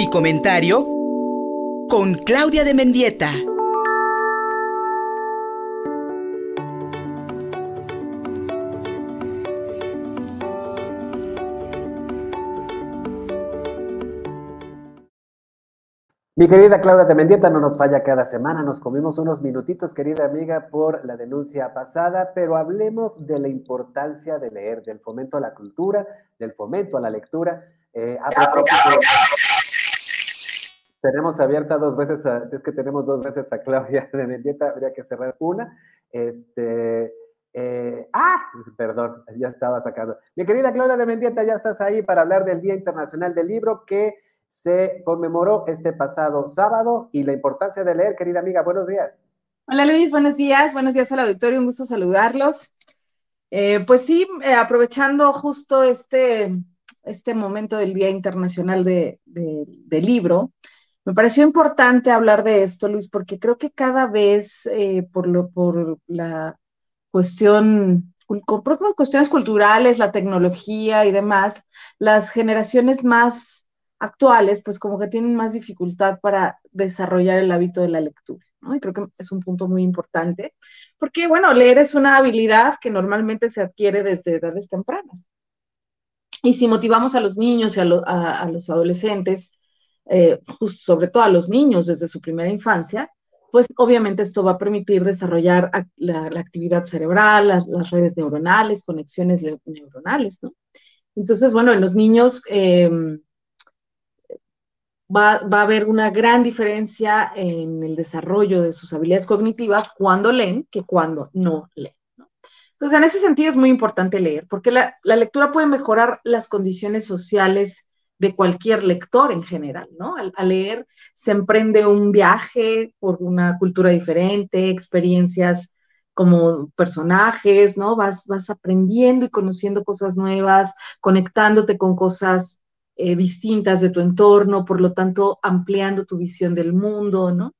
Y comentario con Claudia de Mendieta. Mi querida Claudia de Mendieta no nos falla cada semana, nos comimos unos minutitos, querida amiga, por la denuncia pasada, pero hablemos de la importancia de leer, del fomento a la cultura, del fomento a la lectura. Eh, tenemos abierta dos veces, es que tenemos dos veces a Claudia de Mendieta, habría que cerrar una. Este, eh, ah, perdón, ya estaba sacando. Mi querida Claudia de Mendieta, ya estás ahí para hablar del Día Internacional del Libro que se conmemoró este pasado sábado y la importancia de leer, querida amiga. Buenos días. Hola Luis, buenos días. Buenos días al auditorio, un gusto saludarlos. Eh, pues sí, eh, aprovechando justo este, este momento del Día Internacional del de, Libro, me pareció importante hablar de esto, Luis, porque creo que cada vez eh, por, lo, por la cuestión, por cuestiones culturales, la tecnología y demás, las generaciones más actuales, pues como que tienen más dificultad para desarrollar el hábito de la lectura. Y creo que es un punto muy importante, porque, bueno, leer es una habilidad que normalmente se adquiere desde edades tempranas. Y si motivamos a los niños y a, los adolescentes, eh, sobre todo a los niños desde su primera infancia, pues obviamente esto va a permitir desarrollar la, actividad cerebral, las, redes neuronales, conexiones neuronales, ¿no? Entonces, bueno, en los niños... Em, va, a haber una gran diferencia en el desarrollo de sus habilidades cognitivas cuando leen que cuando no leen. Entonces, en ese sentido es muy importante leer, porque la, lectura puede mejorar las condiciones sociales de cualquier lector en general, ¿no? Al, leer se emprende un viaje por una cultura diferente, experiencias como personajes, ¿no? Vas, vas aprendiendo y conociendo cosas nuevas, conectándote con cosas eh, distintas de tu entorno, por lo tanto, ampliando tu visión del mundo, ¿no?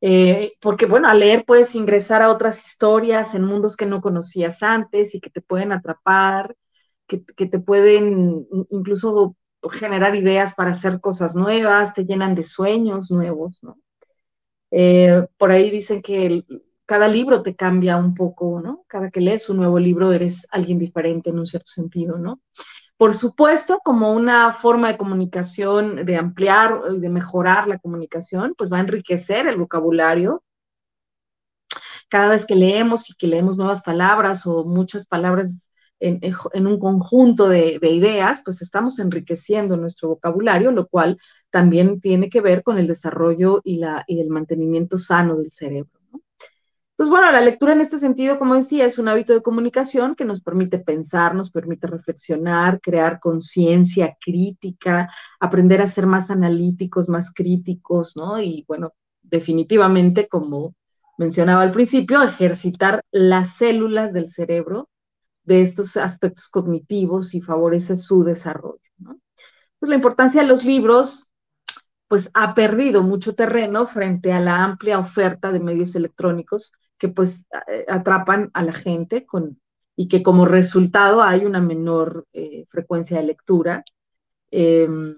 Eh, porque, bueno, al leer puedes ingresar a otras historias en mundos que no conocías antes y que te pueden atrapar, que, te pueden incluso generar ideas para hacer cosas nuevas, te llenan de sueños nuevos, ¿no? Eh, por ahí dicen que cada libro te cambia un poco, ¿no? Cada que lees un nuevo libro eres alguien diferente en un cierto sentido, ¿no? Por supuesto, como una forma de comunicación, de ampliar y de mejorar la comunicación, pues va a enriquecer el vocabulario. Cada vez que leemos y que leemos nuevas palabras o muchas palabras en, un conjunto de, ideas, pues estamos enriqueciendo nuestro vocabulario, lo cual también tiene que ver con el desarrollo y, la, y el mantenimiento sano del cerebro. Entonces, bueno, la lectura en este sentido, como decía, es un hábito de comunicación que nos permite pensar, nos permite reflexionar, crear conciencia crítica, aprender a ser más analíticos, más críticos, ¿no? Y bueno, definitivamente, como mencionaba al principio, ejercitar las células del cerebro de estos aspectos cognitivos y favorece su desarrollo. Entonces, la importancia de los libros pues ha perdido mucho terreno frente a la amplia oferta de medios electrónicos que pues eh, atrapan a la gente y que como resultado hay una menor eh, frecuencia de lectura, em,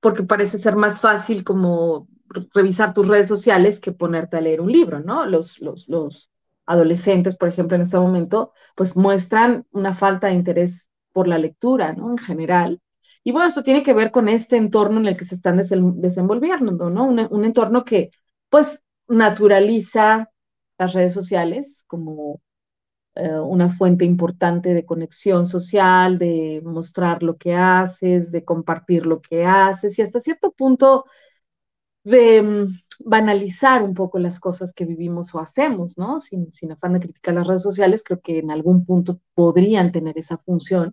porque parece ser más fácil como revisar tus redes sociales que ponerte a leer un libro, ¿no? Los, los, los adolescentes, por ejemplo, en este momento, pues muestran una falta de interés por la lectura, ¿no? En general. Y bueno, eso tiene que ver con este entorno en el que se están desenvolviendo, ¿no? Un, un entorno que, pues, naturaliza las redes sociales como eh, una fuente importante de conexión social, de mostrar lo que haces, de compartir lo que haces y hasta cierto punto de mm, banalizar un poco las cosas que vivimos o hacemos, ¿no? Sin, sin afán de criticar las redes sociales, creo que en algún punto podrían tener esa función.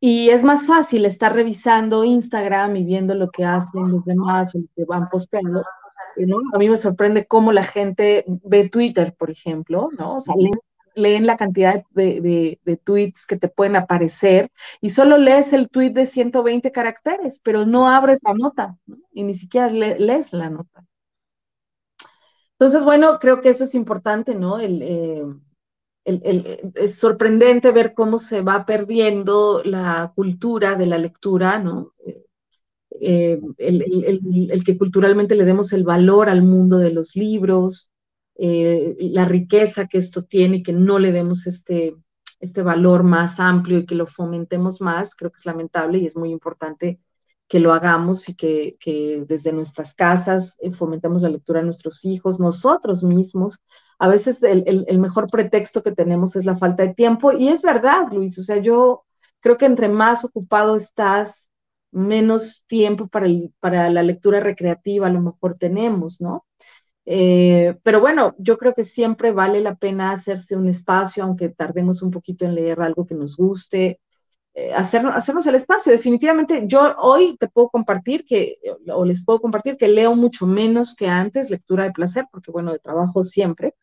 Y es más fácil estar revisando Instagram y viendo lo que hacen los demás o lo que van posteando a mí me sorprende cómo la gente ve Twitter, por ejemplo, ¿no? O sea, la cantidad de, tweets que te pueden aparecer y solo lees el tweet de 120 caracteres, pero no abres la nota y ni siquiera lees la nota. Entonces, bueno, creo que eso es importante, ¿no? Eh, es sorprendente ver cómo se va perdiendo la cultura de la lectura, ¿no? eh, el, que culturalmente le demos el valor al mundo de los libros, eh, la riqueza que esto tiene y que no le demos este, este valor más amplio y que lo fomentemos más, creo que es lamentable y es muy importante que lo hagamos y que, que desde nuestras casas eh, fomentemos la lectura a nuestros hijos, nosotros mismos. A veces el, el, mejor pretexto que tenemos es la falta de tiempo y es verdad, Luis, o sea, yo creo que entre más ocupado estás, menos tiempo para, el, para la lectura recreativa a lo mejor tenemos, ¿no? Eh, pero bueno, yo creo que siempre vale la pena hacerse un espacio, aunque tardemos un poquito en leer algo que nos guste, eh, hacernos el espacio. Definitivamente, yo hoy te puedo compartir que, o les puedo compartir que leo mucho menos que antes, lectura de placer, porque bueno, de trabajo siempre,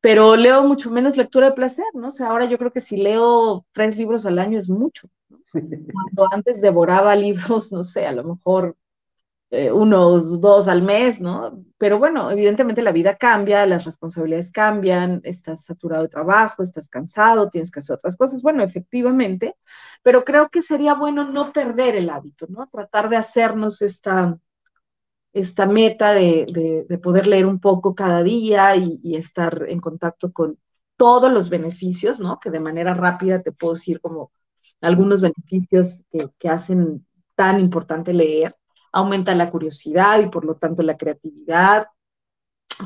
pero leo mucho menos lectura de placer, ¿no? O sea, ahora yo creo que si leo tres libros al año es mucho. Cuando antes devoraba libros, no sé, a lo mejor eh, unos dos al mes, ¿no? Pero bueno, evidentemente la vida cambia, las responsabilidades cambian, estás saturado de trabajo, estás cansado, tienes que hacer otras cosas. Bueno, efectivamente, pero creo que sería bueno no perder el hábito, ¿no? Tratar de hacernos esta, esta meta de, poder leer un poco cada día y, estar en contacto con todos los beneficios, ¿no? Que de manera rápida te puedo decir como algunos beneficios que hacen tan importante leer aumenta la curiosidad y por lo tanto la creatividad,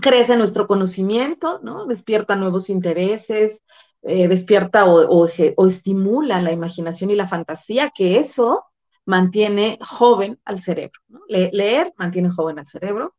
crece nuestro conocimiento, ¿no? Despierta nuevos intereses, eh, despierta o, estimula la imaginación y la fantasía, que eso mantiene joven al cerebro. leer mantiene joven al cerebro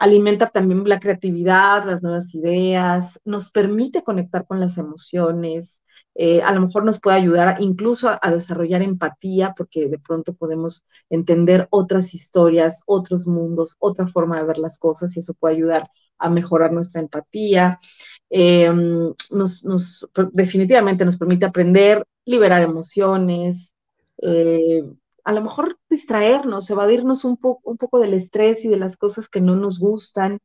alimenta también la creatividad, las nuevas ideas, nos permite conectar con las emociones, eh, a lo mejor nos puede ayudar incluso a, desarrollar empatía, porque de pronto podemos entender otras historias, otros mundos, otra forma de ver las cosas y eso puede ayudar a mejorar nuestra empatía. Em, nos, definitivamente nos permite aprender, liberar emociones, eh, a lo mejor distraernos, evadirnos un, poco un poco del estrés y de las cosas que no nos gustan,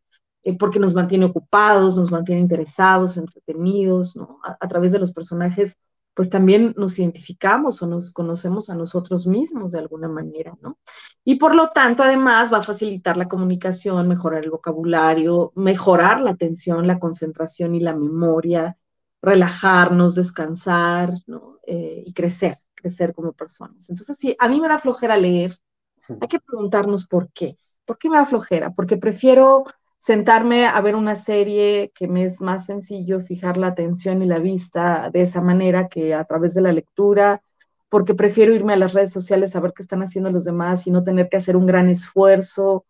eh, porque nos mantiene ocupados, nos mantiene interesados, entretenidos, ¿no? A, través de los personajes, pues también nos identificamos o nos conocemos a nosotros mismos de alguna manera, ¿no? Y por lo tanto, además, va a facilitar la comunicación, mejorar el vocabulario, mejorar la atención, la concentración y la memoria, relajarnos, descansar, ¿no? Eh, y crecer ser como personas. Entonces, si a mí me da flojera leer, hay que preguntarnos por qué. ¿Por qué me da flojera? Porque prefiero sentarme a ver una serie que me es más sencillo fijar la atención y la vista de esa manera que a través de la lectura, porque prefiero irme a las redes sociales a ver qué están haciendo los demás y no tener que hacer un gran esfuerzo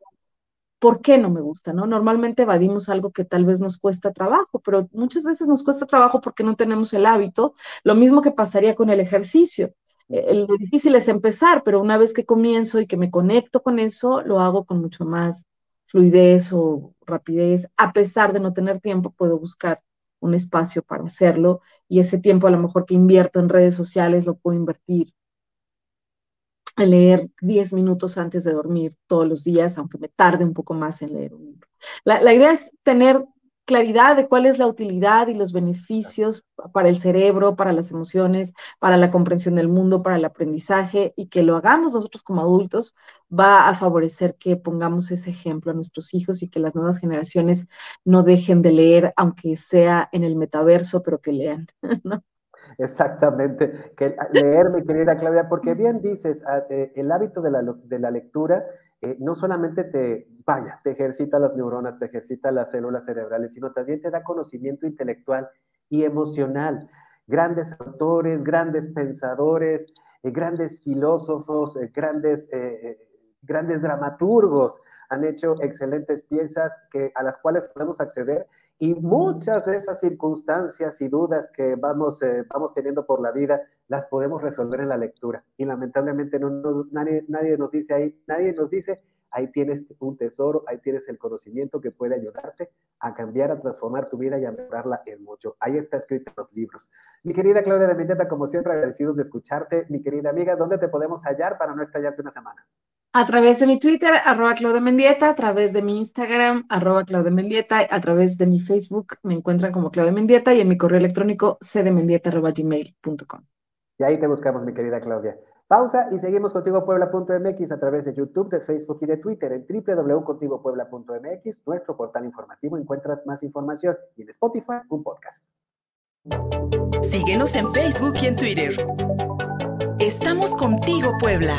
¿por qué no me gusta? ¿no? Normalmente evadimos algo que tal vez nos cuesta trabajo, pero muchas veces nos cuesta trabajo porque no tenemos el hábito. Lo mismo que pasaría con el ejercicio. Eh, lo difícil es empezar, pero una vez que comienzo y que me conecto con eso, lo hago con mucho más fluidez o rapidez. A pesar de no tener tiempo, puedo buscar un espacio para hacerlo y ese tiempo a lo mejor que invierto en redes sociales lo puedo invertir leer 10 minutos antes de dormir todos los días, aunque me tarde un poco más en leer un libro. La, idea es tener claridad de cuál es la utilidad y los beneficios para el cerebro, para las emociones, para la comprensión del mundo, para el aprendizaje y que lo hagamos nosotros como adultos va a favorecer que pongamos ese ejemplo a nuestros hijos y que las nuevas generaciones no dejen de leer, aunque sea en el metaverso, pero que lean. ¿no? Exactamente, que leer, mi querida Claudia, porque bien dices, ah, eh, el hábito de la, de la lectura eh, no solamente te, vaya, te ejercita las neuronas, te ejercita las células cerebrales, sino también te da conocimiento intelectual y emocional. Grandes autores, grandes pensadores, eh, grandes filósofos, grandes, grandes dramaturgos han hecho excelentes piezas que, a las cuales podemos acceder y muchas de esas circunstancias y dudas que vamos, eh, vamos teniendo por la vida las podemos resolver en la lectura. Y lamentablemente no, nadie, nadie nos dice ahí, nadie nos dice, ahí tienes un tesoro, ahí tienes el conocimiento que puede ayudarte a cambiar, a transformar tu vida y a mejorarla en mucho. Ahí está escrito en los libros. Mi querida Claudia de Mendieta, como siempre, agradecidos de escucharte. Mi querida amiga, ¿dónde te podemos hallar para no estallarte una semana? A través de mi Twitter, arroba Claudia Mendieta, a través de mi Instagram, arroba Claudia Mendieta, a través de mi Facebook, me encuentran como Claudia Mendieta y en mi correo electrónico cdmendieta.gmail.com. Y ahí te buscamos, mi querida Claudia. Pausa y seguimos contigo Puebla.mx a través de YouTube, de Facebook y de Twitter en www.contigopuebla.mx, nuestro portal informativo. Encuentras más información y en Spotify un podcast. Síguenos en Facebook y en Twitter. Estamos contigo, Puebla.